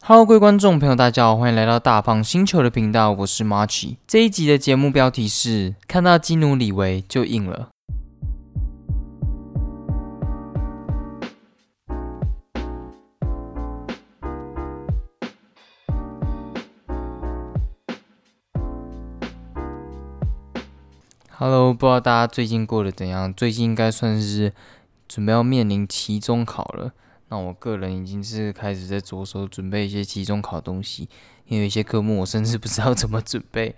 Hello，各位观众朋友，大家好，欢迎来到大胖星球的频道，我是 Marchi。这一集的节目标题是“看到基努里维就硬了”。Hello，不知道大家最近过得怎样？最近应该算是准备要面临期中考了。那我个人已经是开始在着手准备一些期中考东西，因为一些科目我甚至不知道 怎么准备。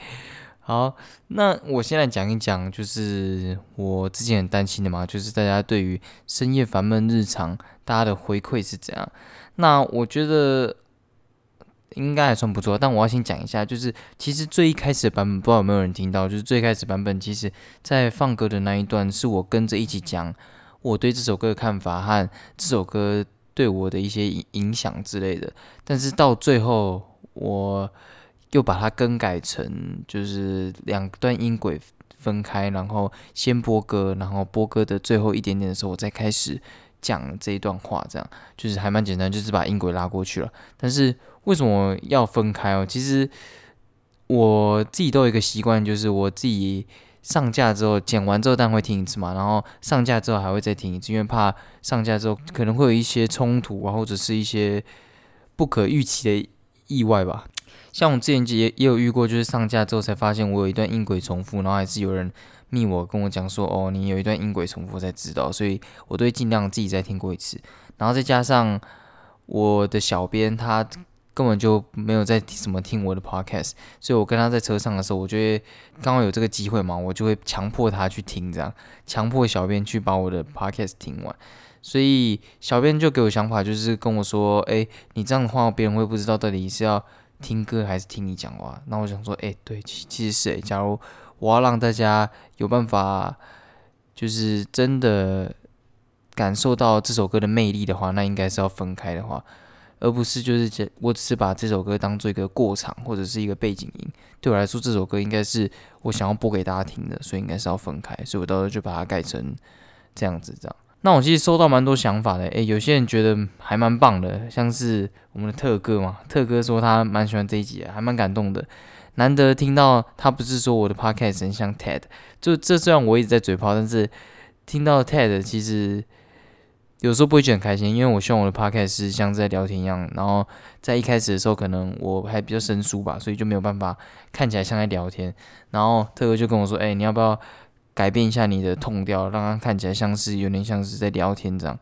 好，那我现在讲一讲，就是我之前很担心的嘛，就是大家对于深夜烦闷日常，大家的回馈是怎样？那我觉得应该还算不错，但我要先讲一下，就是其实最一开始的版本，不知道有没有人听到，就是最开始版本，其实在放歌的那一段，是我跟着一起讲我对这首歌的看法和这首歌。对我的一些影影响之类的，但是到最后我又把它更改成就是两段音轨分开，然后先播歌，然后播歌的最后一点点的时候，我再开始讲这一段话，这样就是还蛮简单，就是把音轨拉过去了。但是为什么要分开哦？其实我自己都有一个习惯，就是我自己。上架之后剪完之后，当然会听一次嘛。然后上架之后还会再听一次，因为怕上架之后可能会有一些冲突啊，或者是一些不可预期的意外吧。像我之前也也有遇过，就是上架之后才发现我有一段音轨重复，然后还是有人密我跟我讲说，哦，你有一段音轨重复才知道，所以我都会尽量自己再听过一次。然后再加上我的小编他。根本就没有在怎么听我的 podcast，所以我跟他在车上的时候，我觉得刚好有这个机会嘛，我就会强迫他去听，这样强迫小编去把我的 podcast 听完。所以小编就给我想法，就是跟我说：“哎，你这样的话，别人会不知道到底是要听歌还是听你讲话。”那我想说：“哎，对，其其实是哎，假如我要让大家有办法，就是真的感受到这首歌的魅力的话，那应该是要分开的话。”而不是就是这，我只是把这首歌当做一个过场或者是一个背景音。对我来说，这首歌应该是我想要播给大家听的，所以应该是要分开。所以我到时候就把它改成这样子，这样。那我其实收到蛮多想法的，诶，有些人觉得还蛮棒的，像是我们的特哥嘛，特哥说他蛮喜欢这一集，还蛮感动的。难得听到他不是说我的 podcast 很像 TED，就这虽然我一直在嘴炮，但是听到 TED 其实。有时候不会觉得很开心，因为我希望我的 podcast 是像在聊天一样，然后在一开始的时候可能我还比较生疏吧，所以就没有办法看起来像在聊天。然后特哥就跟我说：“哎，你要不要改变一下你的痛调，让它看起来像是有点像是在聊天这样？”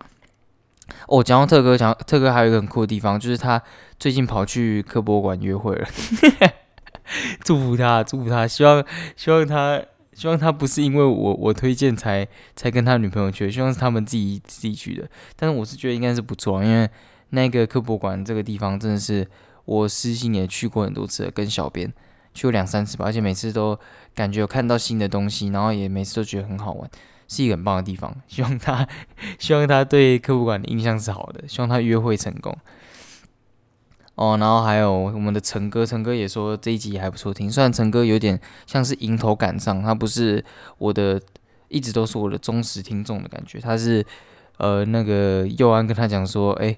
哦，讲到特哥，讲特哥还有一个很酷的地方，就是他最近跑去科博馆约会了，祝福他，祝福他，希望希望他。希望他不是因为我我推荐才才跟他女朋友去，希望是他们自己自己去的。但是我是觉得应该是不错，因为那个科博馆这个地方真的是我私信也去过很多次，跟小编去过两三次吧，而且每次都感觉有看到新的东西，然后也每次都觉得很好玩，是一个很棒的地方。希望他希望他对科博馆的印象是好的，希望他约会成功。哦，然后还有我们的陈哥，陈哥也说这一集还不错听。虽然陈哥有点像是迎头赶上，他不是我的，一直都是我的忠实听众的感觉。他是呃，那个佑安跟他讲说，哎，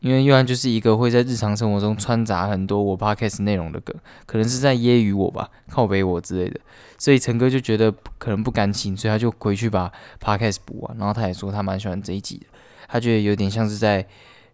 因为佑安就是一个会在日常生活中穿插很多我 podcast 内容的歌，可能是在揶揄我吧，靠背我之类的。所以陈哥就觉得可能不甘心，所以他就回去把 podcast 补完。然后他也说他蛮喜欢这一集的，他觉得有点像是在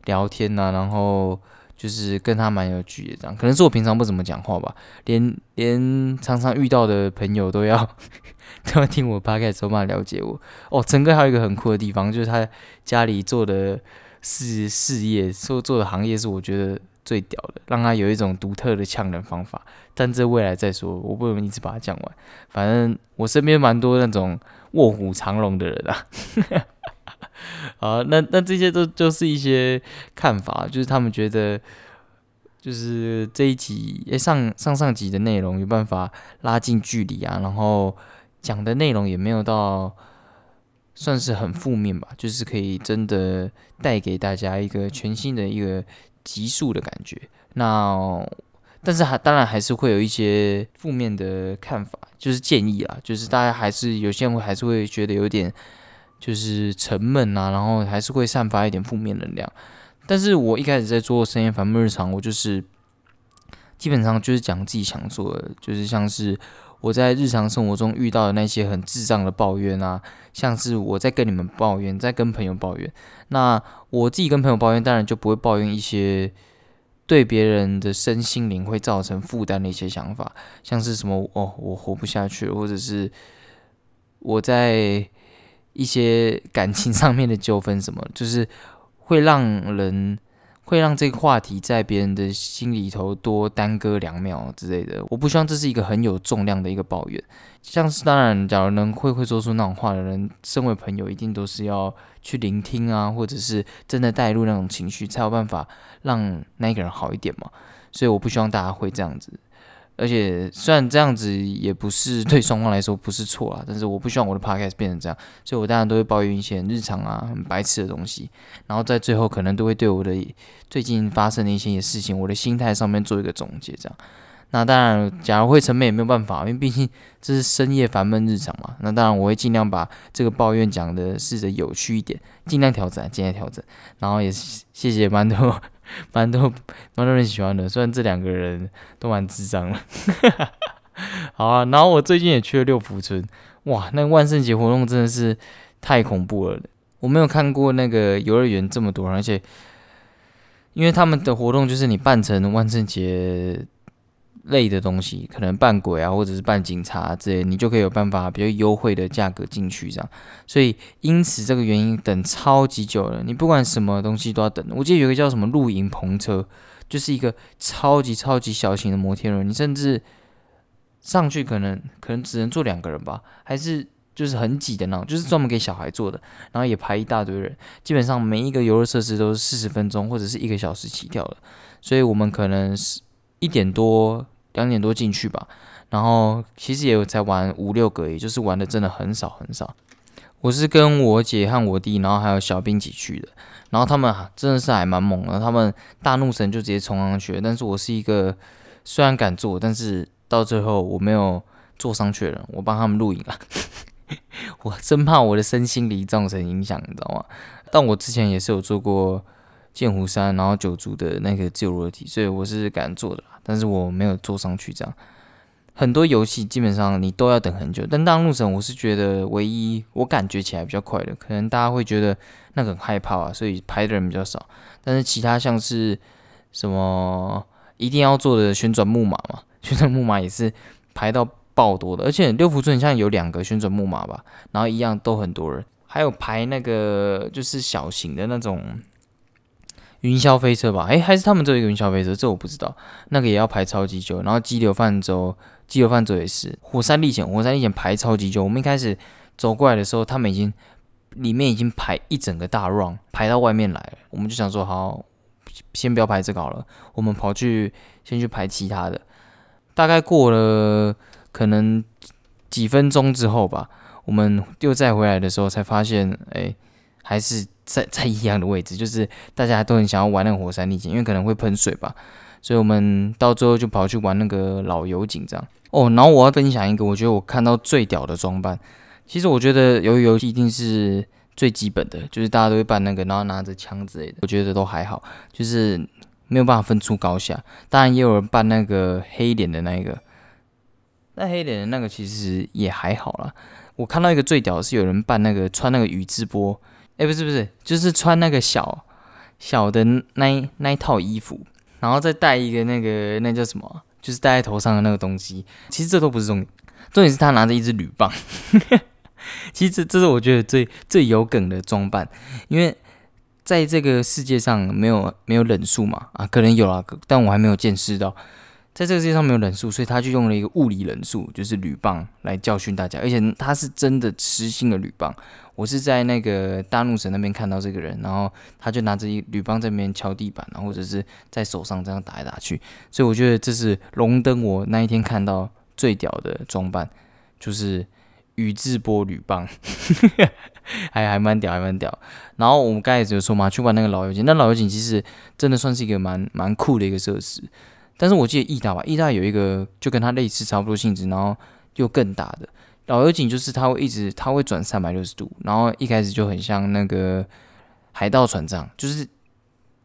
聊天呐，然后。就是跟他蛮有趣的，这样可能是我平常不怎么讲话吧，连连常常遇到的朋友都要 都要听我 p o d 慢慢了解我。哦，陈哥还有一个很酷的地方，就是他家里做的事事业，做做的行业是我觉得最屌的，让他有一种独特的呛人方法。但这未来再说，我不能一直把它讲完。反正我身边蛮多那种卧虎藏龙的人啊。好，那那这些都就是一些看法，就是他们觉得，就是这一集诶上上上集的内容有办法拉近距离啊，然后讲的内容也没有到算是很负面吧，就是可以真的带给大家一个全新的一个极速的感觉。那但是还当然还是会有一些负面的看法，就是建议啊，就是大家还是有些人会还是会觉得有点。就是沉闷啊，然后还是会散发一点负面能量。但是我一开始在做深夜反目日常，我就是基本上就是讲自己想做的，就是像是我在日常生活中遇到的那些很智障的抱怨啊，像是我在跟你们抱怨，在跟朋友抱怨。那我自己跟朋友抱怨，当然就不会抱怨一些对别人的身心灵会造成负担的一些想法，像是什么哦，我活不下去，或者是我在一些感情上面的纠纷什么，就是会让人会让这个话题在别人的心里头多耽搁两秒之类的。我不希望这是一个很有重量的一个抱怨。像是当然，假如能会会说出那种话的人，身为朋友，一定都是要去聆听啊，或者是真的带入那种情绪，才有办法让那个人好一点嘛。所以我不希望大家会这样子。而且虽然这样子也不是对双方来说不是错啊，但是我不希望我的 podcast 变成这样，所以我当然都会抱怨一些日常啊、很白痴的东西，然后在最后可能都会对我的最近发生的一些事情、我的心态上面做一个总结，这样。那当然，假如会成本也没有办法，因为毕竟这是深夜烦闷日常嘛。那当然我会尽量把这个抱怨讲的试着有趣一点，尽量调整，尽量调整。然后也谢谢蛮多。蛮多蛮多人喜欢的，虽然这两个人都蛮智障了。好啊，然后我最近也去了六福村，哇，那万圣节活动真的是太恐怖了。我没有看过那个游乐园这么多，而且因为他们的活动就是你扮成万圣节。类的东西，可能扮鬼啊，或者是扮警察之类，你就可以有办法比较优惠的价格进去这样。所以因此这个原因等超级久了，你不管什么东西都要等。我记得有个叫什么露营篷车，就是一个超级超级小型的摩天轮，你甚至上去可能可能只能坐两个人吧，还是就是很挤的那种，就是专门给小孩坐的，然后也排一大堆人。基本上每一个游乐设施都是四十分钟或者是一个小时起跳的，所以我们可能是。一点多、两点多进去吧，然后其实也有才玩五六个，也就是玩的真的很少很少。我是跟我姐和我弟，然后还有小兵一起去的，然后他们真的是还蛮猛的，他们大怒神就直接冲上去，但是我是一个虽然敢坐，但是到最后我没有坐上去了，我帮他们录影啊，我真怕我的身心灵造成影响，你知道吗？但我之前也是有做过。剑湖山，然后九族的那个自由落体，所以我是敢做的，但是我没有坐上去。这样很多游戏基本上你都要等很久，但大陆神我是觉得唯一我感觉起来比较快的，可能大家会觉得那个很害怕啊，所以排的人比较少。但是其他像是什么一定要做的旋转木马嘛，旋转木马也是排到爆多的，而且六福村像有两个旋转木马吧，然后一样都很多人，还有排那个就是小型的那种。云霄飞车吧，诶，还是他们只有一个云霄飞车，这我不知道。那个也要排超级久，然后激流泛舟，激流泛舟也是。火山历险，火山历险排超级久。我们一开始走过来的时候，他们已经里面已经排一整个大 run，排到外面来了。我们就想说，好，先不要排这个好了，我们跑去先去排其他的。大概过了可能几分钟之后吧，我们又再回来的时候才发现，诶，还是。在在一样的位置，就是大家都很想要玩那个火山历险，因为可能会喷水吧，所以我们到最后就跑去玩那个老油井这样。哦，然后我要分享一个，我觉得我看到最屌的装扮。其实我觉得游游戏一定是最基本的，就是大家都会扮那个，然后拿着枪之类的，我觉得都还好，就是没有办法分出高下。当然也有人扮那个黑脸的那一个，那黑脸的那个其实也还好啦。我看到一个最屌的是有人扮那个穿那个宇智波。哎，不是不是，就是穿那个小小的那一那一套衣服，然后再戴一个那个那叫什么，就是戴在头上的那个东西。其实这都不是重点，重点是他拿着一支铝棒。其实这这是我觉得最最有梗的装扮，因为在这个世界上没有没有忍术嘛，啊，可能有啊，但我还没有见识到。在这个世界上没有忍术，所以他就用了一个物理忍术，就是铝棒来教训大家，而且他是真的实心的铝棒。我是在那个大怒神那边看到这个人，然后他就拿着一铝棒在那边敲地板，然后或者是在手上这样打来打去，所以我觉得这是龙灯我那一天看到最屌的装扮，就是宇智波铝棒，还还蛮屌，还蛮屌。然后我们刚才有说嘛，去玩那个老油井，那老油井其实真的算是一个蛮蛮酷的一个设施，但是我记得义大吧，义大有一个就跟它类似差不多性质，然后又更大的。老油井就是它会一直，它会转三百六十度，然后一开始就很像那个海盗船这样，就是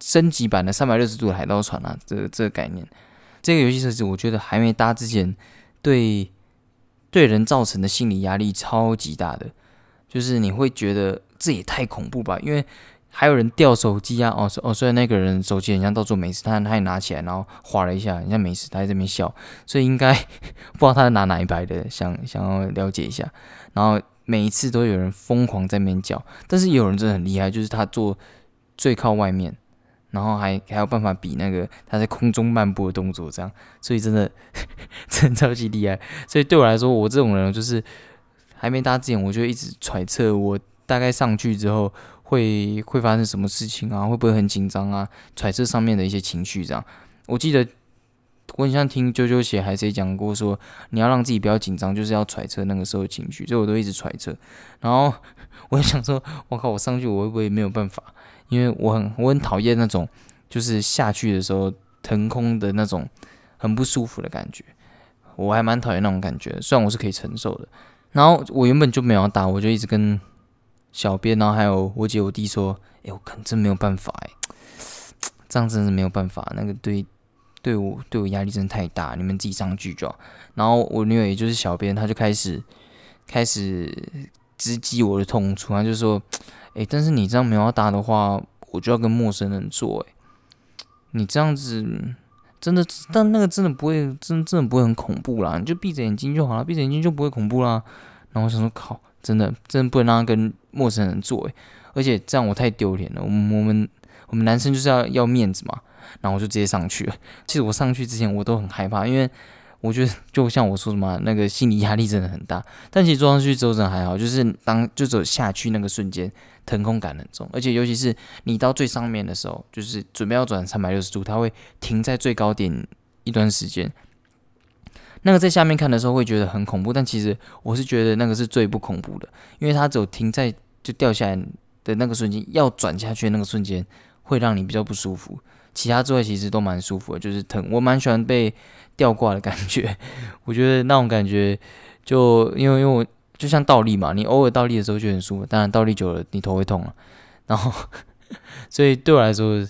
升级版的三百六十度海盗船啊，这这个概念，这个游戏设置我觉得还没搭之前，对对人造成的心理压力超级大的，就是你会觉得这也太恐怖吧，因为。还有人掉手机啊！哦，哦，虽然那个人手机很像到处没事，但他也拿起来，然后划了一下，很像没事，他在这边笑，所以应该 不知道他是拿哪一排的，想想要了解一下。然后每一次都有人疯狂在那边叫，但是有人真的很厉害，就是他坐最靠外面，然后还还有办法比那个他在空中漫步的动作这样，所以真的 真超级厉害。所以对我来说，我这种人就是还没搭之前，我就一直揣测，我大概上去之后。会会发生什么事情啊？会不会很紧张啊？揣测上面的一些情绪，这样。我记得我很像听啾啾写海谁讲过，说你要让自己不要紧张，就是要揣测那个时候的情绪。所以我都一直揣测。然后我想说，我靠，我上去我会不会没有办法？因为我很我很讨厌那种就是下去的时候腾空的那种很不舒服的感觉。我还蛮讨厌那种感觉，虽然我是可以承受的。然后我原本就没有打，我就一直跟。小编，然后还有我姐、我弟说：“哎，我可能真没有办法，哎，这样真的是没有办法。那个对对我对我压力真的太大，你们自己上去就好。”然后我女友，也就是小编，她就开始开始直击我的痛处，她就说：“哎，但是你这样没有要打的话，我就要跟陌生人做。哎，你这样子真的，但那个真的不会，真真的不会很恐怖啦，你就闭着眼睛就好了，闭着眼睛就不会恐怖啦。”然后我想说：“靠。”真的，真的不能让他跟陌生人做诶，而且这样我太丢脸了。我们我们我们男生就是要要面子嘛，然后我就直接上去了。其实我上去之前我都很害怕，因为我觉得就像我说什么，那个心理压力真的很大。但其实坐上去之后真的还好，就是当就走下去那个瞬间，腾空感很重，而且尤其是你到最上面的时候，就是准备要转三百六十度，它会停在最高点一段时间。那个在下面看的时候会觉得很恐怖，但其实我是觉得那个是最不恐怖的，因为它只有停在就掉下来的那个瞬间，要转下去的那个瞬间会让你比较不舒服。其他之外其实都蛮舒服的，就是疼。我蛮喜欢被吊挂的感觉，我觉得那种感觉就因为因为我就像倒立嘛，你偶尔倒立的时候就很舒服，当然倒立久了你头会痛了。然后所以对我来说，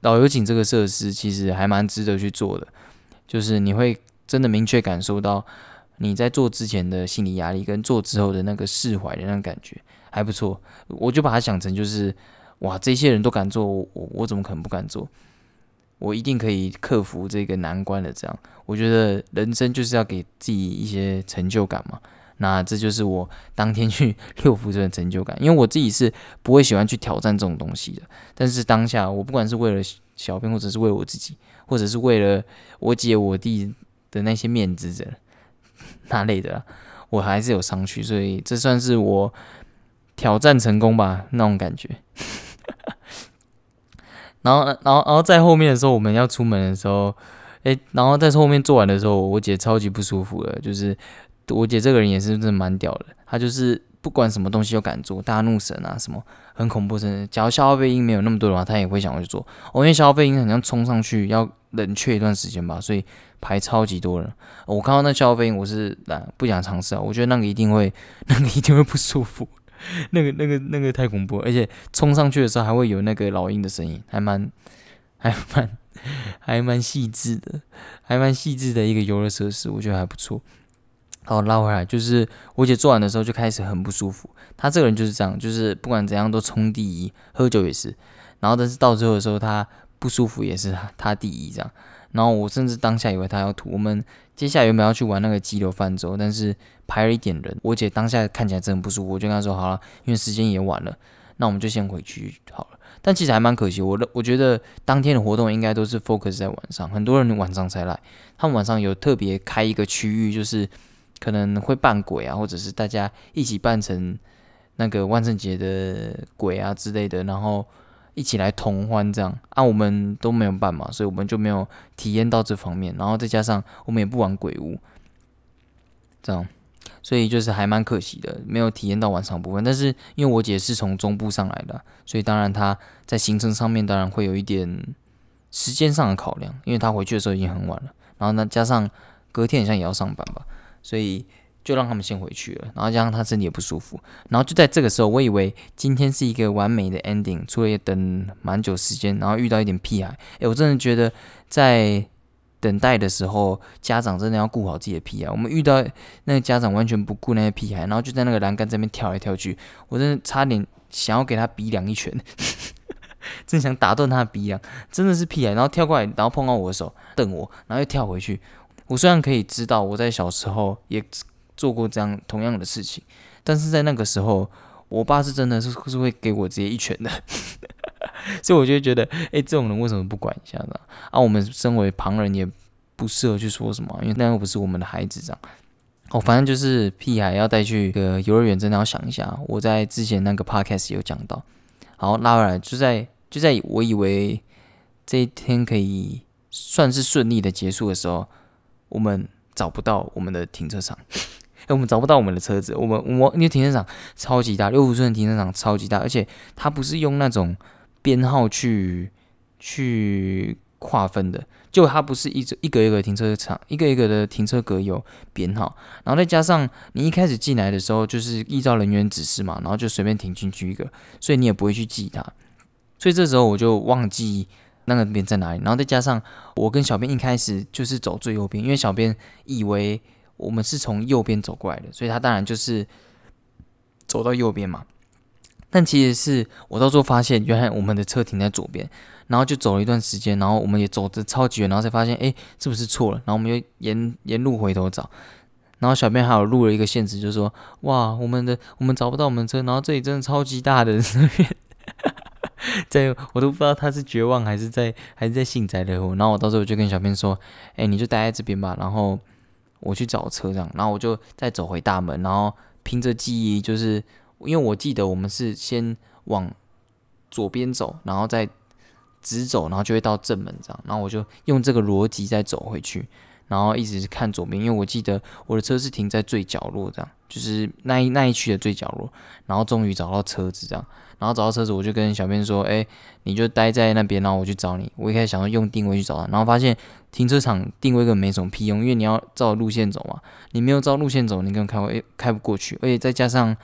导游井这个设施其实还蛮值得去做的，就是你会。真的明确感受到你在做之前的心理压力，跟做之后的那个释怀的那种感觉还不错。我就把它想成就是，哇，这些人都敢做，我我怎么可能不敢做？我一定可以克服这个难关的。这样，我觉得人生就是要给自己一些成就感嘛。那这就是我当天去六福村的成就感，因为我自己是不会喜欢去挑战这种东西的。但是当下，我不管是为了小编，或者是为我自己，或者是为了我姐我弟。的那些面子的那类的，我还是有上去，所以这算是我挑战成功吧，那种感觉。然后，然后，然后在后面的时候，我们要出门的时候，诶，然后在后面做完的时候，我姐超级不舒服了。就是我姐这个人也是真的蛮屌的，她就是不管什么东西都敢做，大怒神啊什么很恐怖，真的。假如消费音没有那么多的话，他也会想要去做。我因为消费音好像冲上去要冷却一段时间吧，所以。排超级多人，我看到那消费，我是懒不想尝试啊。我觉得那个一定会，那个一定会不舒服，那个那个那个太恐怖，而且冲上去的时候还会有那个老鹰的声音，还蛮还蛮还蛮细致的，还蛮细致的一个游乐设施，我觉得还不错。好，拉回来，就是我姐做完的时候就开始很不舒服。她这个人就是这样，就是不管怎样都冲第一，喝酒也是。然后但是到最后的时候，她不舒服也是她第一这样。然后我甚至当下以为她要吐。我们接下来原本要去玩那个激流泛舟，但是排了一点人，我姐当下看起来真的不舒服，我就跟她说好了，因为时间也晚了，那我们就先回去好了。但其实还蛮可惜，我的我觉得当天的活动应该都是 focus 在晚上，很多人晚上才来。他们晚上有特别开一个区域，就是可能会扮鬼啊，或者是大家一起扮成那个万圣节的鬼啊之类的，然后。一起来同欢这样啊，我们都没有办嘛，所以我们就没有体验到这方面。然后再加上我们也不玩鬼屋，这样，所以就是还蛮可惜的，没有体验到晚上部分。但是因为我姐是从中部上来的，所以当然她在行程上面当然会有一点时间上的考量，因为她回去的时候已经很晚了。然后呢，加上隔天好像也要上班吧，所以。就让他们先回去了。然后加上他身体也不舒服，然后就在这个时候，我以为今天是一个完美的 ending，除了等蛮久时间，然后遇到一点屁孩，诶，我真的觉得在等待的时候，家长真的要顾好自己的屁孩。我们遇到那个家长完全不顾那些屁孩，然后就在那个栏杆这边跳来跳去，我真的差点想要给他鼻梁一拳。真想打断他的鼻梁，真的是屁孩，然后跳过来，然后碰到我的手，瞪我，然后又跳回去。我虽然可以知道我在小时候也做过这样同样的事情，但是在那个时候，我爸是真的是是会给我直接一拳的。所以我就觉得，哎，这种人为什么不管一下呢？啊，我们身为旁人也不适合去说什么，因为那又不是我们的孩子这样。哦，反正就是屁孩要带去个幼儿园，真的要想一下。我在之前那个 podcast 有讲到，好拉回来就在。就在我以为这一天可以算是顺利的结束的时候，我们找不到我们的停车场，哎，我们找不到我们的车子。我们我因为停车场超级大，六福村的停车场超级大，而且它不是用那种编号去去划分的，就它不是一一个一个停车场，一个一个的停车格有编号，然后再加上你一开始进来的时候就是依照人员指示嘛，然后就随便停进去一个，所以你也不会去记它。所以这时候我就忘记那个边在哪里，然后再加上我跟小编一开始就是走最右边，因为小编以为我们是从右边走过来的，所以他当然就是走到右边嘛。但其实是我到时候发现，原来我们的车停在左边，然后就走了一段时间，然后我们也走的超级远，然后才发现，哎，是不是错了？然后我们又沿沿路回头找，然后小编还有录了一个现实，就是说，哇，我们的我们找不到我们车，然后这里真的超级大的。在我都不知道他是绝望还是在还是在幸灾乐祸。然后我到时候就跟小编说：“哎，你就待在这边吧，然后我去找车这样。”然后我就再走回大门，然后凭着记忆，就是因为我记得我们是先往左边走，然后再直走，然后就会到正门这样。然后我就用这个逻辑再走回去，然后一直看左边，因为我记得我的车是停在最角落这样，就是那一那一区的最角落。然后终于找到车子这样。然后找到车子，我就跟小编说：“哎，你就待在那边，然后我去找你。”我一开始想要用定位去找他，然后发现停车场定位根本没什么屁用，因为你要照路线走嘛。你没有照路线走，你根本开会开不过去。而且再加上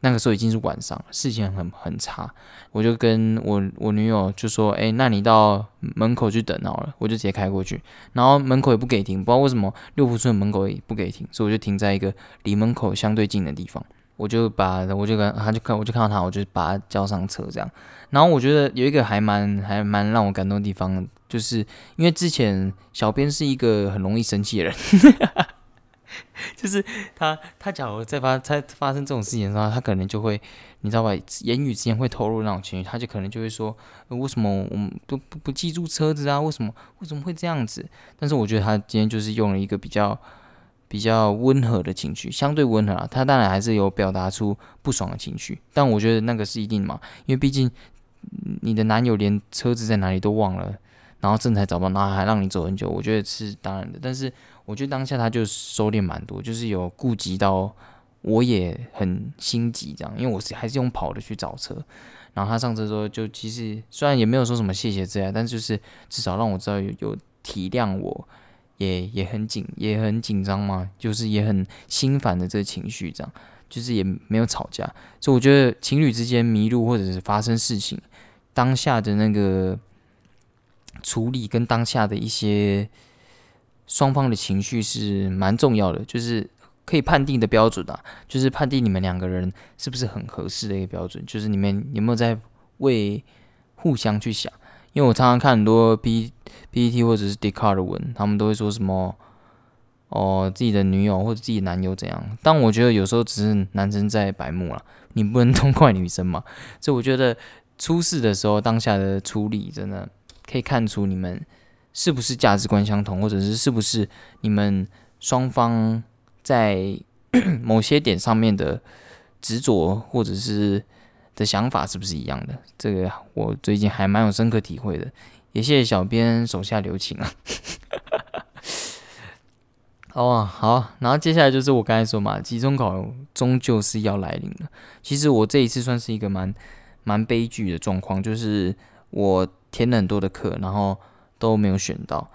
那个时候已经是晚上，视线很很差。我就跟我我女友就说：“哎，那你到门口去等好了，我就直接开过去。”然后门口也不给停，不知道为什么六福村门口也不给停，所以我就停在一个离门口相对近的地方。我就把我就跟他就看我就看到他，我就把他叫上车这样。然后我觉得有一个还蛮还蛮让我感动的地方，就是因为之前小编是一个很容易生气的人，就是他他假如在发在发生这种事情的时候，他可能就会你知道吧，言语之间会透露那种情绪，他就可能就会说为什么我们都不不记住车子啊？为什么为什么会这样子？但是我觉得他今天就是用了一个比较。比较温和的情绪，相对温和啊，他当然还是有表达出不爽的情绪，但我觉得那个是一定嘛，因为毕竟你的男友连车子在哪里都忘了，然后正才找不到，然后还让你走很久，我觉得是当然的。但是我觉得当下他就收敛蛮多，就是有顾及到我也很心急这样，因为我是还是用跑的去找车，然后他上车之后就其实虽然也没有说什么谢谢之类，但就是至少让我知道有有体谅我。也也很紧，也很紧张嘛，就是也很心烦的这个情绪，这样就是也没有吵架，所以我觉得情侣之间迷路或者是发生事情，当下的那个处理跟当下的一些双方的情绪是蛮重要的，就是可以判定的标准啊，就是判定你们两个人是不是很合适的一个标准，就是你们有没有在为互相去想。因为我常常看很多 P P T 或者是 d i c a r d 的文，他们都会说什么哦自己的女友或者自己男友怎样，但我觉得有时候只是男生在白目了，你不能都怪女生嘛。所以我觉得出事的时候当下的处理真的可以看出你们是不是价值观相同，或者是是不是你们双方在 某些点上面的执着，或者是。的想法是不是一样的？这个我最近还蛮有深刻体会的，也谢谢小编手下留情啊。哦，好，然后接下来就是我刚才说嘛，期中考终究是要来临了。其实我这一次算是一个蛮蛮悲剧的状况，就是我填了很多的课，然后都没有选到。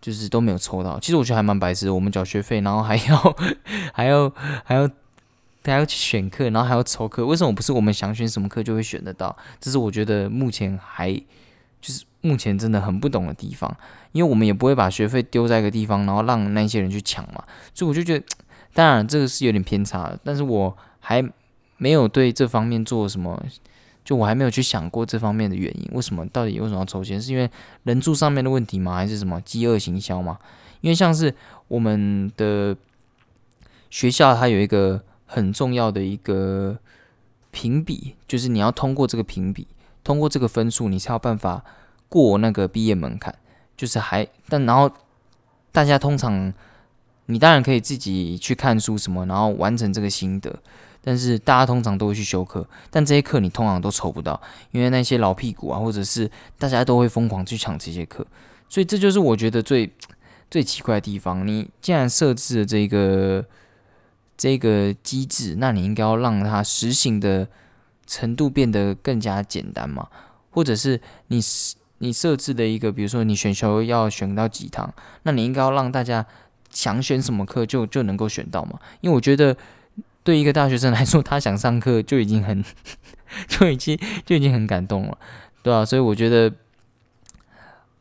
就是都没有抽到。其实我觉得还蛮白痴，我们缴学费，然后还要 还要还要还要去选课，然后还要抽课，为什么不是我们想选什么课就会选得到？这是我觉得目前还就是目前真的很不懂的地方，因为我们也不会把学费丢在一个地方，然后让那些人去抢嘛。所以我就觉得，当然这个是有点偏差的，但是我还没有对这方面做什么。就我还没有去想过这方面的原因，为什么到底为什么要抽签？是因为人数上面的问题吗？还是什么饥饿行销吗？因为像是我们的学校，它有一个很重要的一个评比，就是你要通过这个评比，通过这个分数，你才有办法过那个毕业门槛。就是还但然后大家通常，你当然可以自己去看书什么，然后完成这个心得。但是大家通常都会去修课，但这些课你通常都抽不到，因为那些老屁股啊，或者是大家都会疯狂去抢这些课，所以这就是我觉得最 最奇怪的地方。你既然设置了这个这个机制，那你应该要让它实行的程度变得更加简单嘛？或者是你你设置的一个，比如说你选修要选到几堂，那你应该要让大家想选什么课就就能够选到嘛？因为我觉得。对一个大学生来说，他想上课就已经很，就已经就已经很感动了，对啊，所以我觉得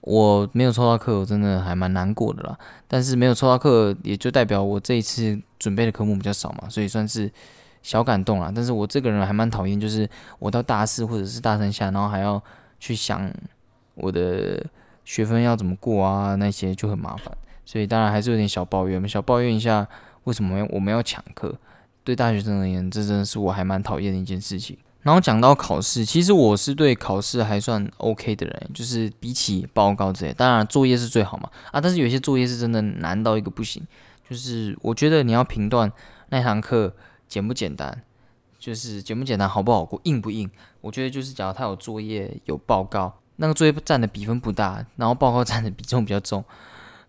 我没有抽到课，我真的还蛮难过的啦。但是没有抽到课，也就代表我这一次准备的科目比较少嘛，所以算是小感动啦。但是我这个人还蛮讨厌，就是我到大四或者是大三下，然后还要去想我的学分要怎么过啊，那些就很麻烦。所以当然还是有点小抱怨，小抱怨一下，为什么我们要抢课？对大学生而言，这真的是我还蛮讨厌的一件事情。然后讲到考试，其实我是对考试还算 OK 的人，就是比起报告这些，当然作业是最好嘛啊，但是有些作业是真的难到一个不行。就是我觉得你要评断那堂课简不简单，就是简不简单，好不好过，硬不硬。我觉得就是假如他有作业有报告，那个作业占的比分不大，然后报告占的比重比较重。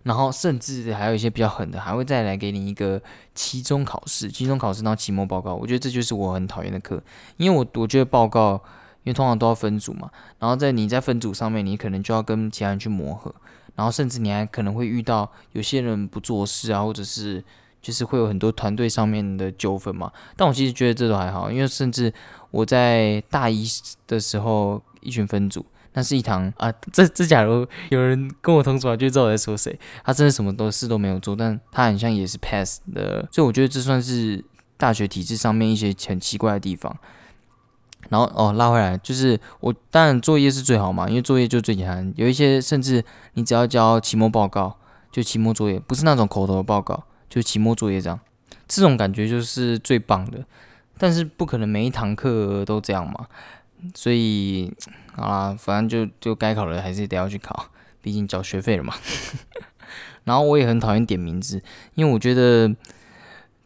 然后甚至还有一些比较狠的，还会再来给你一个期中考试，期中考试然后期末报告。我觉得这就是我很讨厌的课，因为我我觉得报告，因为通常都要分组嘛，然后在你在分组上面，你可能就要跟其他人去磨合，然后甚至你还可能会遇到有些人不做事啊，或者是就是会有很多团队上面的纠纷嘛。但我其实觉得这都还好，因为甚至我在大一的时候，一群分组。那是一堂啊，这 这假如有人跟我同组啊，就知道我在说谁。他真的什么都事都没有做，但他很像也是 pass 的，所以我觉得这算是大学体制上面一些很奇怪的地方。然后哦，拉回来就是我当然作业是最好嘛，因为作业就最简单。有一些甚至你只要交期末报告，就期末作业，不是那种口头报告，就期末作业这样，这种感觉就是最棒的。但是不可能每一堂课都这样嘛。所以，好啦，反正就就该考的还是得要去考，毕竟交学费了嘛。然后我也很讨厌点名字，因为我觉得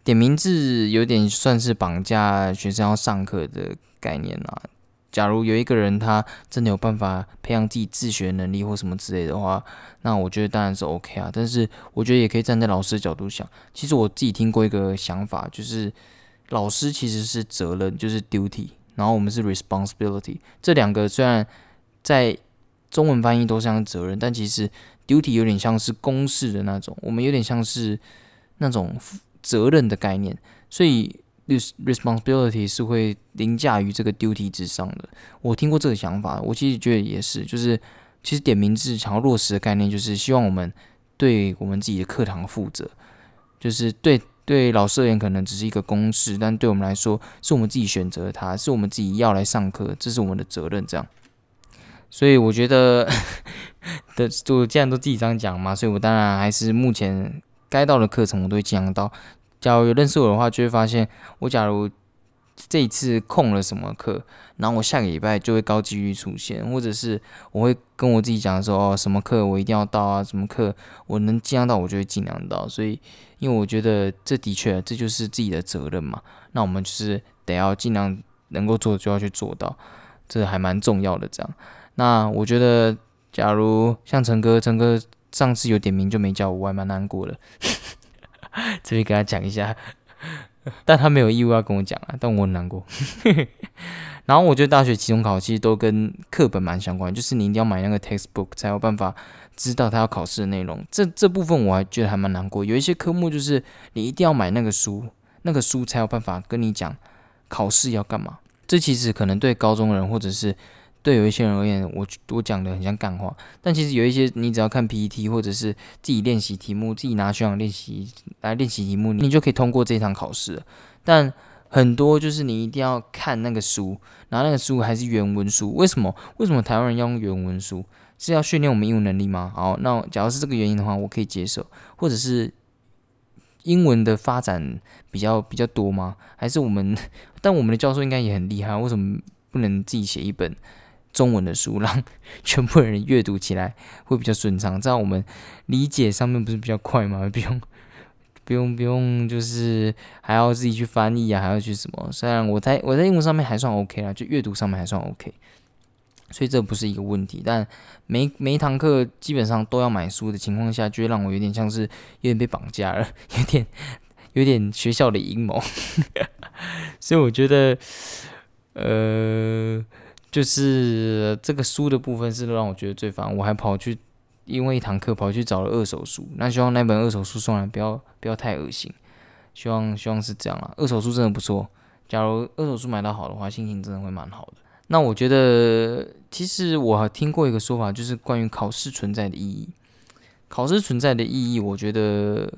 点名字有点算是绑架学生要上课的概念啊。假如有一个人他真的有办法培养自己自学能力或什么之类的话，那我觉得当然是 OK 啊。但是我觉得也可以站在老师的角度想，其实我自己听过一个想法，就是老师其实是责任，就是 duty。然后我们是 responsibility，这两个虽然在中文翻译都像责任，但其实 duty 有点像是公式的那种，我们有点像是那种责任的概念，所以 responsibility 是会凌驾于这个 duty 之上的。我听过这个想法，我其实觉得也是，就是其实点名制想要落实的概念，就是希望我们对我们自己的课堂负责，就是对。对老师而言，可能只是一个公式，但对我们来说，是我们自己选择它，是我们自己要来上课，这是我们的责任。这样，所以我觉得的，就既然都自己这样讲嘛，所以我当然还是目前该到的课程，我都会尽量到。假如有认识我的话，就会发现我假如。这一次空了什么课，然后我下个礼拜就会高几率出现，或者是我会跟我自己讲说，哦，什么课我一定要到啊，什么课我能尽量到，我就会尽量到。所以，因为我觉得这的确这就是自己的责任嘛，那我们就是得要尽量能够做就要去做到，这还蛮重要的。这样，那我觉得，假如像陈哥，陈哥上次有点名就没叫我，我还蛮难过的。这边给他讲一下。但他没有义务要跟我讲啊，但我很难过。然后我觉得大学期中考其实都跟课本蛮相关，就是你一定要买那个 textbook 才有办法知道他要考试的内容。这这部分我还觉得还蛮难过。有一些科目就是你一定要买那个书，那个书才有办法跟你讲考试要干嘛。这其实可能对高中人或者是对有一些人而言，我我讲的很像干话。但其实有一些你只要看 PPT 或者是自己练习题目，自己拿学长练习来练习题目，你就可以通过这一场考试。但很多就是你一定要看那个书，然后那个书还是原文书。为什么？为什么台湾人要用原文书？是要训练我们英文能力吗？好，那假如是这个原因的话，我可以接受。或者是英文的发展比较比较多吗？还是我们？但我们的教授应该也很厉害，为什么不能自己写一本中文的书，让全部人阅读起来会比较顺畅？这样我们理解上面不是比较快吗？不用。不用不用，就是还要自己去翻译啊，还要去什么？虽然我在我在英文上面还算 OK 啦，就阅读上面还算 OK，所以这不是一个问题。但每每一堂课基本上都要买书的情况下，就会让我有点像是有点被绑架了，有点有点学校的阴谋。所以我觉得，呃，就是这个书的部分是让我觉得最烦。我还跑去。因为一堂课跑去找了二手书，那希望那本二手书送来不要不要太恶心，希望希望是这样啦。二手书真的不错，假如二手书买到好的话，心情真的会蛮好的。那我觉得，其实我听过一个说法，就是关于考试存在的意义。考试存在的意义，我觉得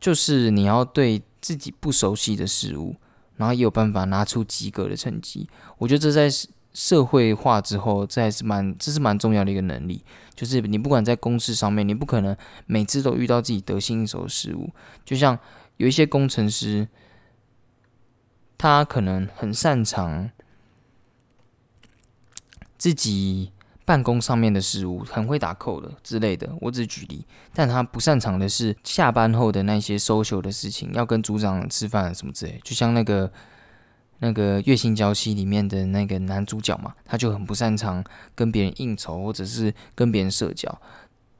就是你要对自己不熟悉的事物，然后也有办法拿出及格的成绩。我觉得这在社会化之后，这还是蛮这是蛮重要的一个能力。就是你不管在公司上面，你不可能每次都遇到自己得心应手的事物。就像有一些工程师，他可能很擅长自己办公上面的事物，很会打扣的之类的。我只举例，但他不擅长的是下班后的那些 social 的事情，要跟组长吃饭什么之类。就像那个。那个《月薪娇妻》里面的那个男主角嘛，他就很不擅长跟别人应酬或者是跟别人社交，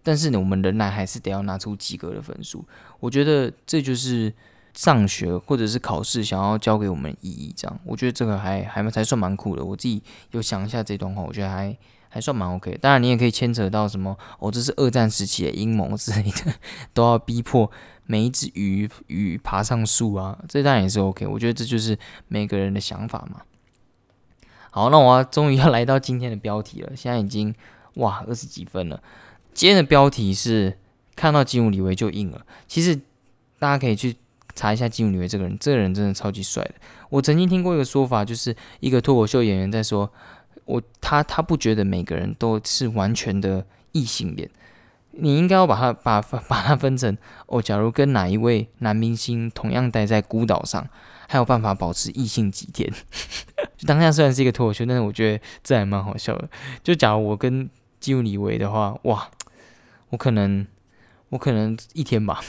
但是呢，我们仍然还是得要拿出及格的分数。我觉得这就是上学或者是考试想要教给我们意义。这样，我觉得这个还还才算蛮酷的。我自己有想一下这段话，我觉得还还算蛮 OK。当然，你也可以牵扯到什么哦，这是二战时期的阴谋之类的，都要逼迫。每一只鱼鱼爬上树啊，这当然也是 OK。我觉得这就是每个人的想法嘛。好，那我终于要来到今天的标题了。现在已经哇二十几分了。今天的标题是看到吉姆李维就硬了。其实大家可以去查一下吉姆李维这个人，这个人真的超级帅的。我曾经听过一个说法，就是一个脱口秀演员在说，我他他不觉得每个人都是完全的异性恋。你应该要把它把把它分成哦，假如跟哪一位男明星同样待在孤岛上，还有办法保持异性几天？当下虽然是一个脱口秀，但是我觉得这还蛮好笑的。就假如我跟基努里维的话，哇，我可能我可能一天吧，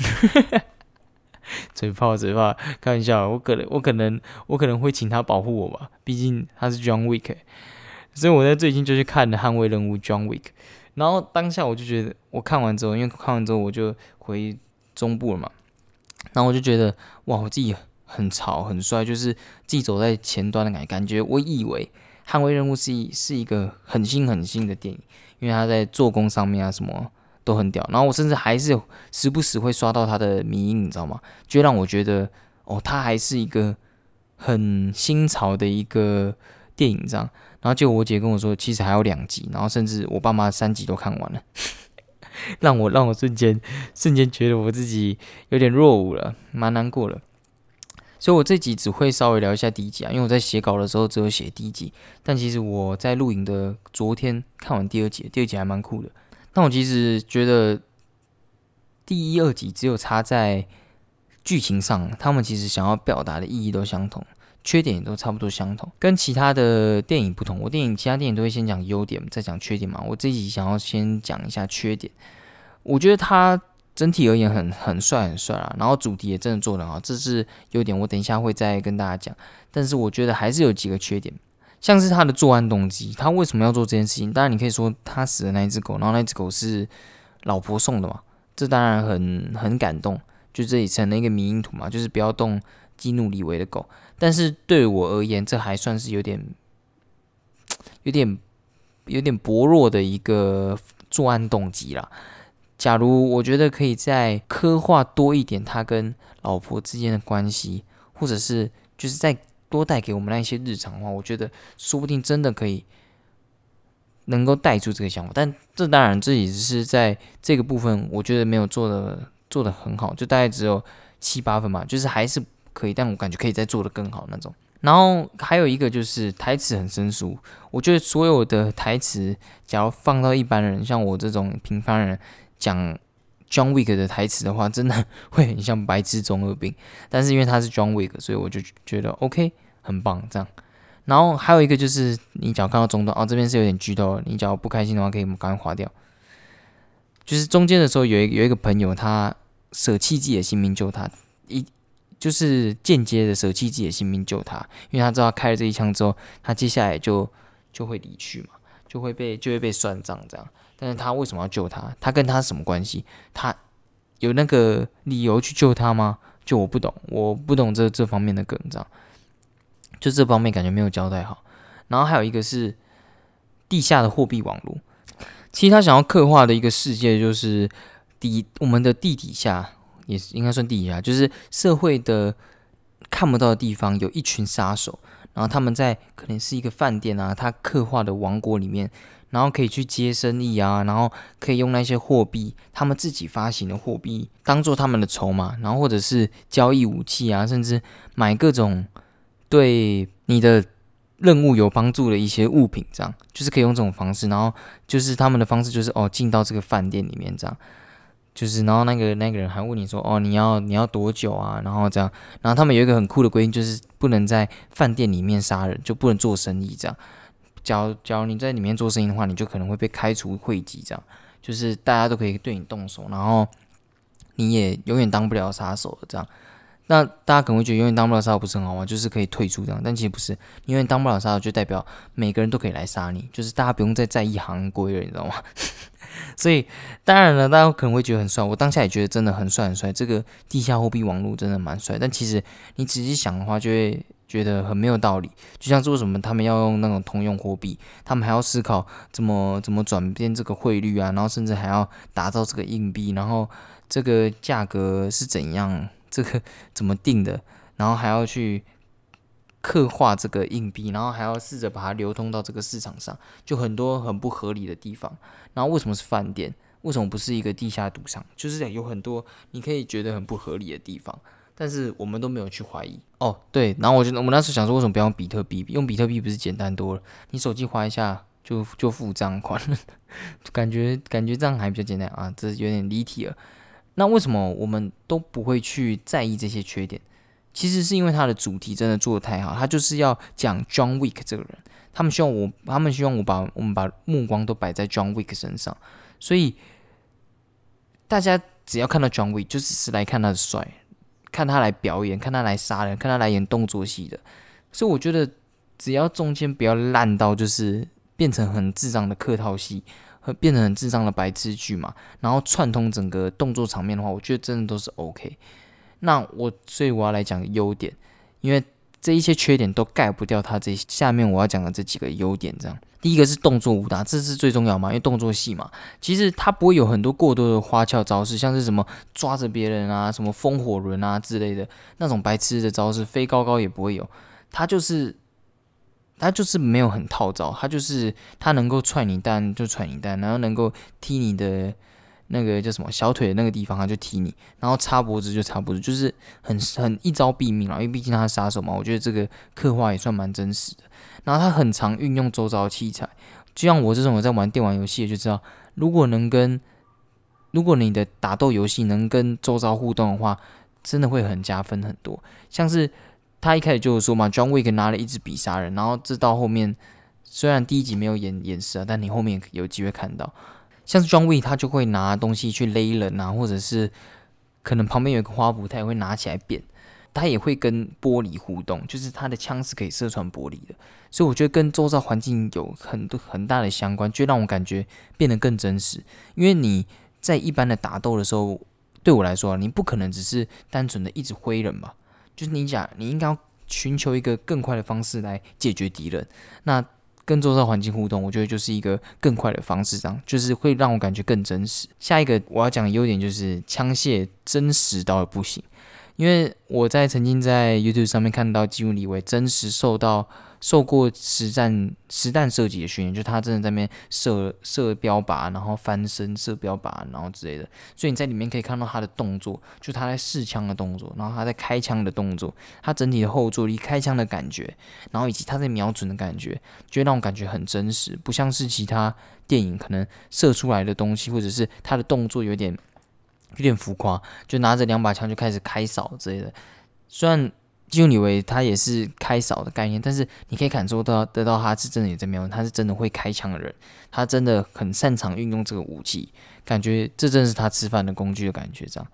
嘴炮嘴炮，开玩笑，我可能我可能我可能会请他保护我吧，毕竟他是 John Wick，所以我在最近就去看了《捍卫任务》John Wick。然后当下我就觉得，我看完之后，因为看完之后我就回中部了嘛，然后我就觉得，哇，我自己很潮很帅，就是自己走在前端的感感觉。我以为《捍卫任务》是一是一个很新很新的电影，因为它在做工上面啊什么都很屌。然后我甚至还是时不时会刷到他的迷音，你知道吗？就让我觉得，哦，他还是一个很新潮的一个电影这样。然后就我姐跟我说，其实还有两集，然后甚至我爸妈三集都看完了，让我让我瞬间瞬间觉得我自己有点落伍了，蛮难过的。所以我这集只会稍微聊一下第一集啊，因为我在写稿的时候只有写第一集，但其实我在录影的昨天看完第二集，第二集还蛮酷的。但我其实觉得第一、二集只有差在剧情上，他们其实想要表达的意义都相同。缺点也都差不多相同，跟其他的电影不同。我电影其他电影都会先讲优点，再讲缺点嘛。我自己想要先讲一下缺点。我觉得它整体而言很很帅很帅啊，然后主题也真的做得好，这是优点。我等一下会再跟大家讲。但是我觉得还是有几个缺点，像是他的作案动机，他为什么要做这件事情？当然你可以说他死的那一只狗，然后那只狗是老婆送的嘛，这当然很很感动。就这里成了一个迷因图嘛，就是不要动激怒李维的狗。但是对我而言，这还算是有点、有点、有点薄弱的一个作案动机啦。假如我觉得可以再刻画多一点他跟老婆之间的关系，或者是就是再多带给我们那一些日常的话，我觉得说不定真的可以能够带出这个想法。但这当然这也只是在这个部分，我觉得没有做的做的很好，就大概只有七八分嘛，就是还是可以，但我感觉可以再做的更好那种。然后还有一个就是台词很生疏，我觉得所有的台词，假如放到一般人，像我这种平凡人。讲 John Wick 的台词的话，真的会很像白痴中二病。但是因为他是 John Wick，所以我就觉得 OK，很棒这样。然后还有一个就是，你只要看到中段哦，这边是有点剧透，你只要不开心的话，可以赶快划掉。就是中间的时候，有一有一个朋友，他舍弃自己的性命救他，一就是间接的舍弃自己的性命救他，因为他知道开了这一枪之后，他接下来就就会离去嘛，就会被就会被算账这样。但是他为什么要救他？他跟他什么关系？他有那个理由去救他吗？就我不懂，我不懂这这方面的梗，这样就这方面感觉没有交代好。然后还有一个是地下的货币网络，其实他想要刻画的一个世界就是底我们的地底下，也是应该算地底下，就是社会的看不到的地方，有一群杀手，然后他们在可能是一个饭店啊，他刻画的王国里面。然后可以去接生意啊，然后可以用那些货币，他们自己发行的货币当做他们的筹码，然后或者是交易武器啊，甚至买各种对你的任务有帮助的一些物品，这样就是可以用这种方式。然后就是他们的方式就是哦，进到这个饭店里面这样，就是然后那个那个人还问你说哦，你要你要多久啊？然后这样，然后他们有一个很酷的规定，就是不能在饭店里面杀人，就不能做生意这样。假如假如你在里面做生意的话，你就可能会被开除会籍，这样就是大家都可以对你动手，然后你也永远当不了杀手。这样，那大家可能会觉得永远当不了杀手不是很好吗？就是可以退出这样，但其实不是，因为当不了杀手就代表每个人都可以来杀你，就是大家不用再在意行规了，你知道吗？所以当然了，大家可能会觉得很帅，我当下也觉得真的很帅很帅，这个地下货币网络真的蛮帅。但其实你仔细想的话，就会。觉得很没有道理，就像做什么他们要用那种通用货币，他们还要思考怎么怎么转变这个汇率啊，然后甚至还要打造这个硬币，然后这个价格是怎样，这个 怎么定的，然后还要去刻画这个硬币，然后还要试着把它流通到这个市场上，就很多很不合理的地方。然后为什么是饭店？为什么不是一个地下赌场？就是有很多你可以觉得很不合理的地方。但是我们都没有去怀疑哦，对，然后我就我们那时候想说，为什么不用比特币？用比特币不是简单多了？你手机划一下就就付账款了，感觉感觉这样还比较简单啊，这有点离题了。那为什么我们都不会去在意这些缺点？其实是因为它的主题真的做的太好，他就是要讲 John Wick 这个人，他们希望我，他们希望我把我们把目光都摆在 John Wick 身上，所以大家只要看到 John Wick，就只是来看他的帅。看他来表演，看他来杀人，看他来演动作戏的，所以我觉得只要中间不要烂到就是变成很智障的客套戏，和变成很智障的白痴剧嘛，然后串通整个动作场面的话，我觉得真的都是 OK。那我所以我要来讲优点，因为。这一些缺点都盖不掉它这下面我要讲的这几个优点。这样，第一个是动作武打，这是最重要嘛？因为动作戏嘛，其实它不会有很多过多的花俏招式，像是什么抓着别人啊，什么风火轮啊之类的那种白痴的招式，飞高高也不会有。它就是，它就是没有很套招，它就是它能够踹你蛋就踹你蛋，然后能够踢你的。那个叫什么小腿的那个地方，他就踢你，然后插脖子就插脖子，就是很很一招毙命了。因为毕竟他是杀手嘛，我觉得这个刻画也算蛮真实的。然后他很常运用周遭器材，就像我这种在玩电玩游戏就知道，如果能跟如果你的打斗游戏能跟周遭互动的话，真的会很加分很多。像是他一开始就是说嘛，John Wick 拿了一支笔杀人，然后这到后面虽然第一集没有演演示啊，但你后面有机会看到。像是装 w 他就会拿东西去勒人啊，或者是可能旁边有一个花圃，他也会拿起来扁。他也会跟玻璃互动，就是他的枪是可以射穿玻璃的。所以我觉得跟周遭环境有很多很大的相关，就让我感觉变得更真实。因为你在一般的打斗的时候，对我来说，你不可能只是单纯的一直挥人吧？就是你讲，你应该要寻求一个更快的方式来解决敌人。那跟周遭环境互动，我觉得就是一个更快的方式，这样就是会让我感觉更真实。下一个我要讲的优点就是枪械真实到不行，因为我在曾经在 YouTube 上面看到基努里维真实受到。受过实战实弹射击的训练，就他真的在那边射射标靶，然后翻身射标靶，然后之类的。所以你在里面可以看到他的动作，就他在试枪的动作，然后他在开枪的动作，他整体的后坐力、开枪的感觉，然后以及他在瞄准的感觉，就会让我感觉很真实，不像是其他电影可能射出来的东西，或者是他的动作有点有点浮夸，就拿着两把枪就开始开扫之类的。虽然。就以为他也是开扫的概念，但是你可以感受到得到他是真的有在瞄，他是真的会开枪的人，他真的很擅长运用这个武器，感觉这正是他吃饭的工具的感觉，这样，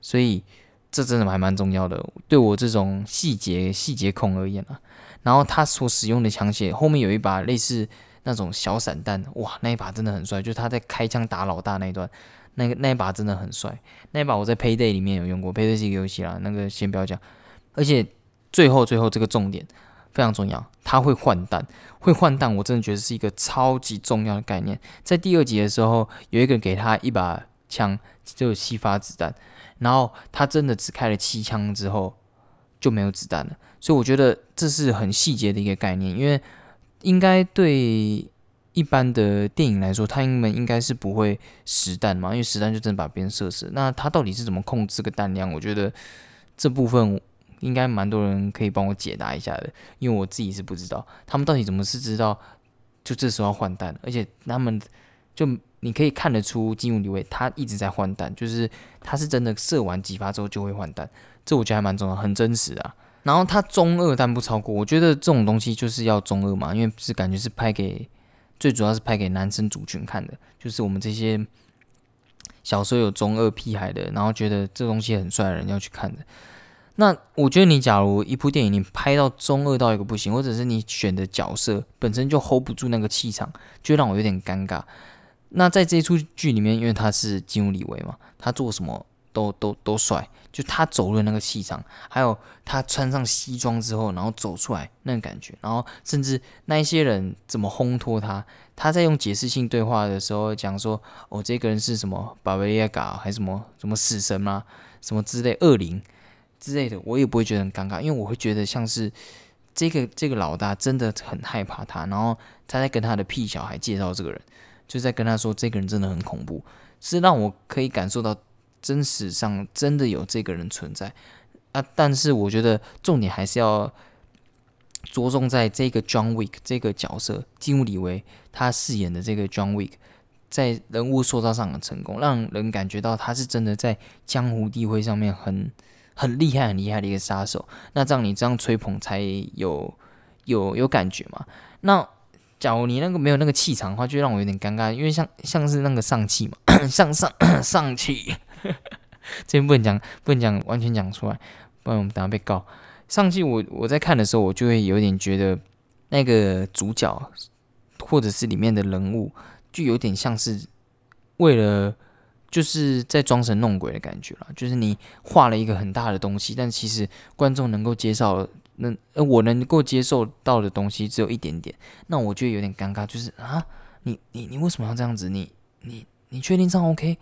所以这真的还蛮重要的，对我这种细节细节控而言啊。然后他所使用的枪械后面有一把类似那种小散弹，哇，那一把真的很帅，就是他在开枪打老大那一段，那个那一把真的很帅，那一把我在 Payday 里面有用过，Payday 是一个游戏啦，那个先不要讲，而且。最后，最后这个重点非常重要，他会换弹，会换弹，我真的觉得是一个超级重要的概念。在第二集的时候，有一个人给他一把枪，就有七发子弹，然后他真的只开了七枪之后就没有子弹了。所以我觉得这是很细节的一个概念，因为应该对一般的电影来说，他们应该是不会实弹嘛，因为实弹就真的把别人射死。那他到底是怎么控制个弹量？我觉得这部分。应该蛮多人可以帮我解答一下的，因为我自己是不知道他们到底怎么是知道就这时候要换弹，而且他们就你可以看得出金武李伟他一直在换弹，就是他是真的射完几发之后就会换弹，这我觉得还蛮重要，很真实啊。然后他中二但不超过，我觉得这种东西就是要中二嘛，因为是感觉是拍给最主要是拍给男生族群看的，就是我们这些小时候有中二屁孩的，然后觉得这东西很帅的人要去看的。那我觉得你假如一部电影你拍到中二到一个不行，或者是你选的角色本身就 hold 不住那个气场，就让我有点尴尬。那在这出剧里面，因为他是金武李维嘛，他做什么都都都帅，就他走路那个气场，还有他穿上西装之后，然后走出来那个感觉，然后甚至那一些人怎么烘托他，他在用解释性对话的时候讲说，哦，这个人是什么巴维亚嘎还是什么什么死神吗？什么之类恶灵。之类的，我也不会觉得很尴尬，因为我会觉得像是这个这个老大真的很害怕他，然后他在跟他的屁小孩介绍这个人，就在跟他说这个人真的很恐怖，是让我可以感受到真实上真的有这个人存在啊。但是我觉得重点还是要着重在这个 John Wick 这个角色，金武李维他饰演的这个 John Wick 在人物塑造上的成功，让人感觉到他是真的在江湖地位上面很。很厉害、很厉害的一个杀手，那这样你这样吹捧才有有有感觉嘛？那假如你那个没有那个气场的话，就让我有点尴尬，因为像像是那个上气嘛，上上 上气，这边不能讲，不能讲完全讲出来，不然我们等下被告。上气，我我在看的时候，我就会有点觉得那个主角或者是里面的人物，就有点像是为了。就是在装神弄鬼的感觉了，就是你画了一个很大的东西，但其实观众能够接受，能我能够接受到的东西只有一点点，那我觉得有点尴尬，就是啊，你你你为什么要这样子？你你你确定这样 OK？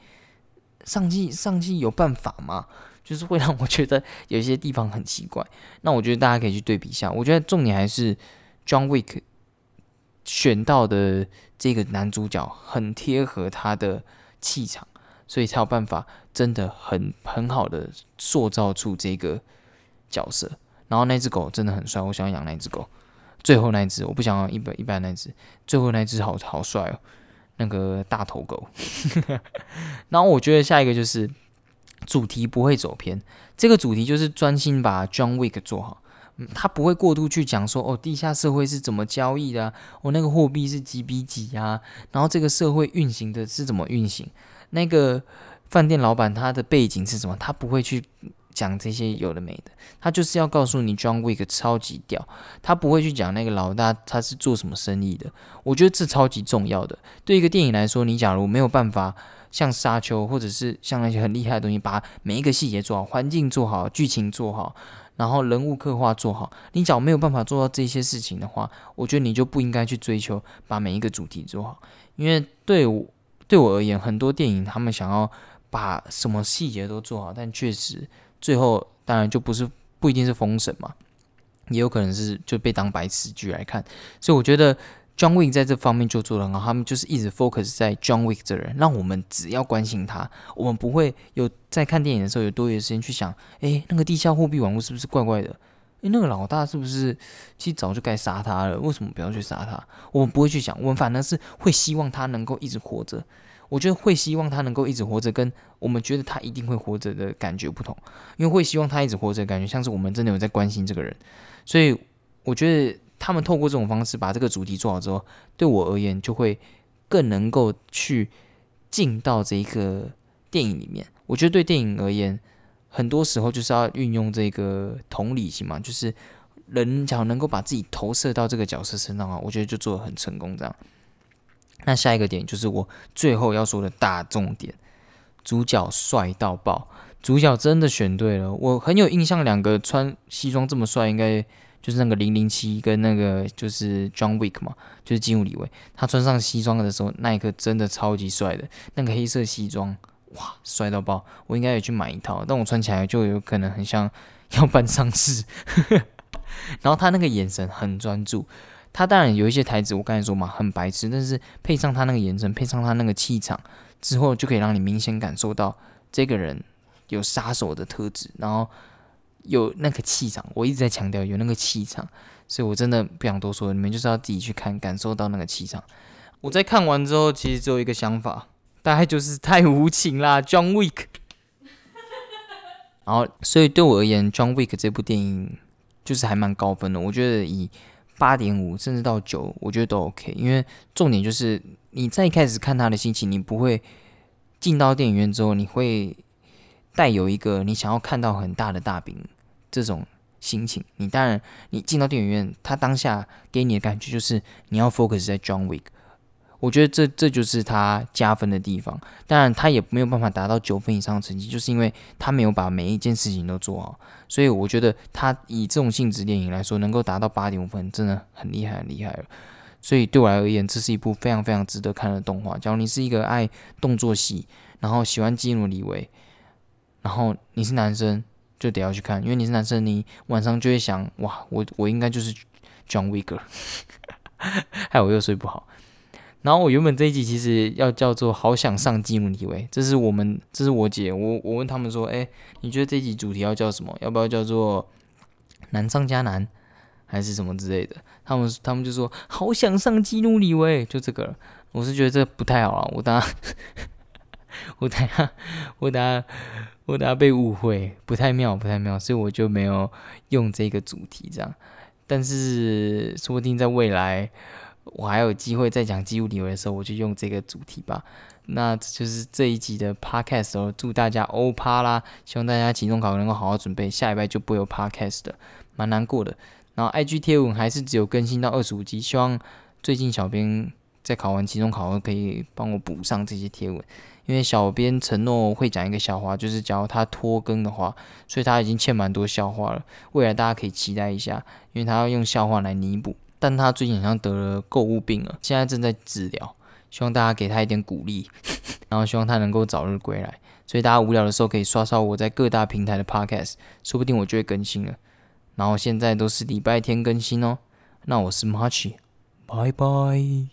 上季上季有办法吗？就是会让我觉得有些地方很奇怪。那我觉得大家可以去对比一下，我觉得重点还是 John Wick 选到的这个男主角很贴合他的气场。所以才有办法真的很很好的塑造出这个角色。然后那只狗真的很帅，我想养那只狗。最后那只我不想要一般一般那只，最后那只好好帅哦，那个大头狗。然后我觉得下一个就是主题不会走偏，这个主题就是专心把 John Wick 做好，嗯他不会过度去讲说哦地下社会是怎么交易的，哦那个货币是几比几啊，然后这个社会运行的是怎么运行。那个饭店老板他的背景是什么？他不会去讲这些有的没的，他就是要告诉你 John Wick 超级屌，他不会去讲那个老大他是做什么生意的。我觉得这超级重要的。对一个电影来说，你假如没有办法像沙丘，或者是像那些很厉害的东西，把每一个细节做好，环境做好，剧情做好，然后人物刻画做好。你只要没有办法做到这些事情的话，我觉得你就不应该去追求把每一个主题做好。因为对我对我而言，很多电影他们想要把什么细节都做好，但确实最后当然就不是不一定是封神嘛，也有可能是就被当白痴剧来看。所以我觉得。John Wick 在这方面就做得很好，他们就是一直 focus 在 John Wick 这人，让我们只要关心他，我们不会有在看电影的时候有多余的时间去想，哎，那个地下货币网络是不是怪怪的？哎，那个老大是不是其实早就该杀他了？为什么不要去杀他？我们不会去想，我们反而是会希望他能够一直活着。我觉得会希望他能够一直活着，跟我们觉得他一定会活着的感觉不同，因为会希望他一直活着，感觉像是我们真的有在关心这个人，所以我觉得。他们透过这种方式把这个主题做好之后，对我而言就会更能够去进到这一个电影里面。我觉得对电影而言，很多时候就是要运用这个同理心嘛，就是人只要能够把自己投射到这个角色身上啊，我觉得就做的很成功。这样，那下一个点就是我最后要说的大重点：主角帅到爆，主角真的选对了。我很有印象，两个穿西装这么帅，应该。就是那个零零七跟那个就是 John Wick 嘛，就是金武李维，他穿上西装的时候，那一刻真的超级帅的。那个黑色西装，哇，帅到爆！我应该也去买一套，但我穿起来就有可能很像要办丧事。然后他那个眼神很专注，他当然有一些台词，我刚才说嘛，很白痴，但是配上他那个眼神，配上他那个气场之后，就可以让你明显感受到这个人有杀手的特质，然后。有那个气场，我一直在强调有那个气场，所以我真的不想多说，你们就是要自己去看，感受到那个气场。我在看完之后，其实只有一个想法，大概就是太无情啦，John Wick。然后，所以对我而言，John Wick 这部电影就是还蛮高分的，我觉得以八点五甚至到九，我觉得都 OK。因为重点就是你在一开始看他的心情，你不会进到电影院之后，你会带有一个你想要看到很大的大饼。这种心情，你当然，你进到电影院，他当下给你的感觉就是你要 focus 在 John Wick，我觉得这这就是他加分的地方。当然，他也没有办法达到九分以上的成绩，就是因为他没有把每一件事情都做好。所以我觉得他以这种性质电影来说，能够达到八点五分，真的很厉害，很厉害了。所以对我来而言，这是一部非常非常值得看的动画。假如你是一个爱动作戏，然后喜欢基努里维，然后你是男生。就得要去看，因为你是男生，你晚上就会想，哇，我我应该就是 John Wicker，害我又睡不好。然后我原本这一集其实要叫做“好想上基努里维”，这是我们，这是我姐，我我问他们说，哎，你觉得这一集主题要叫什么？要不要叫做“难上加难”还是什么之类的？他们他们就说“好想上基努里维”，就这个。我是觉得这不太好啊，我等下，我等下，我等下。我等下被误会，不太妙，不太妙，所以我就没有用这个主题这样。但是说不定在未来，我还有机会再讲机物理论的时候，我就用这个主题吧。那就是这一集的 podcast 哦，祝大家欧趴啦！希望大家期中考能够好好准备，下礼拜就不会有 podcast 的，蛮难过的。然后 IG 贴文还是只有更新到二十五集，希望最近小编在考完期中考后可以帮我补上这些贴文。因为小编承诺会讲一个笑话，就是假如他拖更的话，所以他已经欠蛮多笑话了。未来大家可以期待一下，因为他要用笑话来弥补。但他最近好像得了购物病了，现在正在治疗，希望大家给他一点鼓励，然后希望他能够早日归来。所以大家无聊的时候可以刷刷我在各大平台的 podcast，说不定我就会更新了。然后现在都是礼拜天更新哦。那我是 March，拜拜。